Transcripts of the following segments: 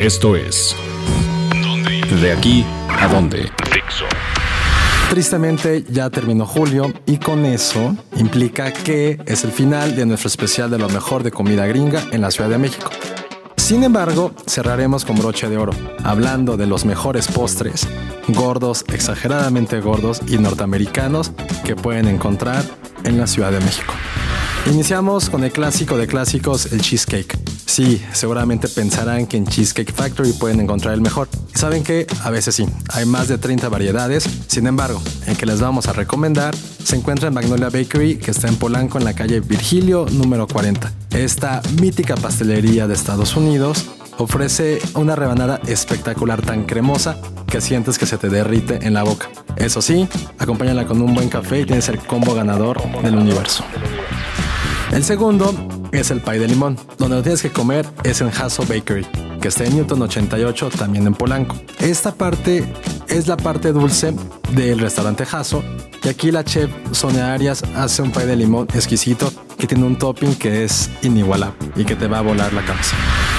Esto es De aquí a dónde. Tristemente ya terminó julio y con eso implica que es el final de nuestro especial de lo mejor de comida gringa en la Ciudad de México. Sin embargo, cerraremos con broche de oro, hablando de los mejores postres, gordos, exageradamente gordos y norteamericanos que pueden encontrar en la Ciudad de México. Iniciamos con el clásico de clásicos, el cheesecake. Sí, seguramente pensarán que en Cheesecake Factory pueden encontrar el mejor. Saben que a veces sí, hay más de 30 variedades. Sin embargo, el que les vamos a recomendar se encuentra en Magnolia Bakery, que está en Polanco, en la calle Virgilio número 40. Esta mítica pastelería de Estados Unidos ofrece una rebanada espectacular tan cremosa que sientes que se te derrite en la boca. Eso sí, acompáñala con un buen café y tienes el combo ganador del universo. El segundo es el pie de limón. Donde lo tienes que comer es en Hasso Bakery, que está en Newton 88, también en Polanco. Esta parte es la parte dulce del restaurante Hasso. Y aquí la chef Sonia Arias hace un pie de limón exquisito que tiene un topping que es inigualable y que te va a volar la cabeza.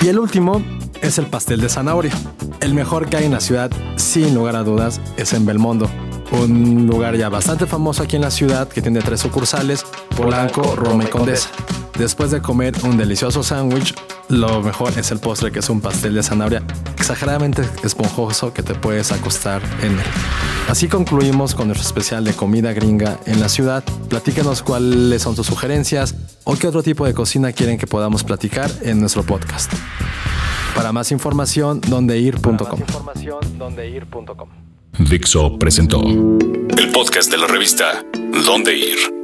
Y el último es el pastel de zanahoria. El mejor que hay en la ciudad, sin lugar a dudas, es en Belmondo un lugar ya bastante famoso aquí en la ciudad que tiene tres sucursales, Polanco, Roma y Condesa. Después de comer un delicioso sándwich, lo mejor es el postre que es un pastel de zanahoria exageradamente esponjoso que te puedes acostar en él. Así concluimos con nuestro especial de comida gringa en la ciudad. Platícanos cuáles son tus sugerencias o qué otro tipo de cocina quieren que podamos platicar en nuestro podcast. Para más información, dondeir.com. Dixo presentó el podcast de la revista Dónde Ir.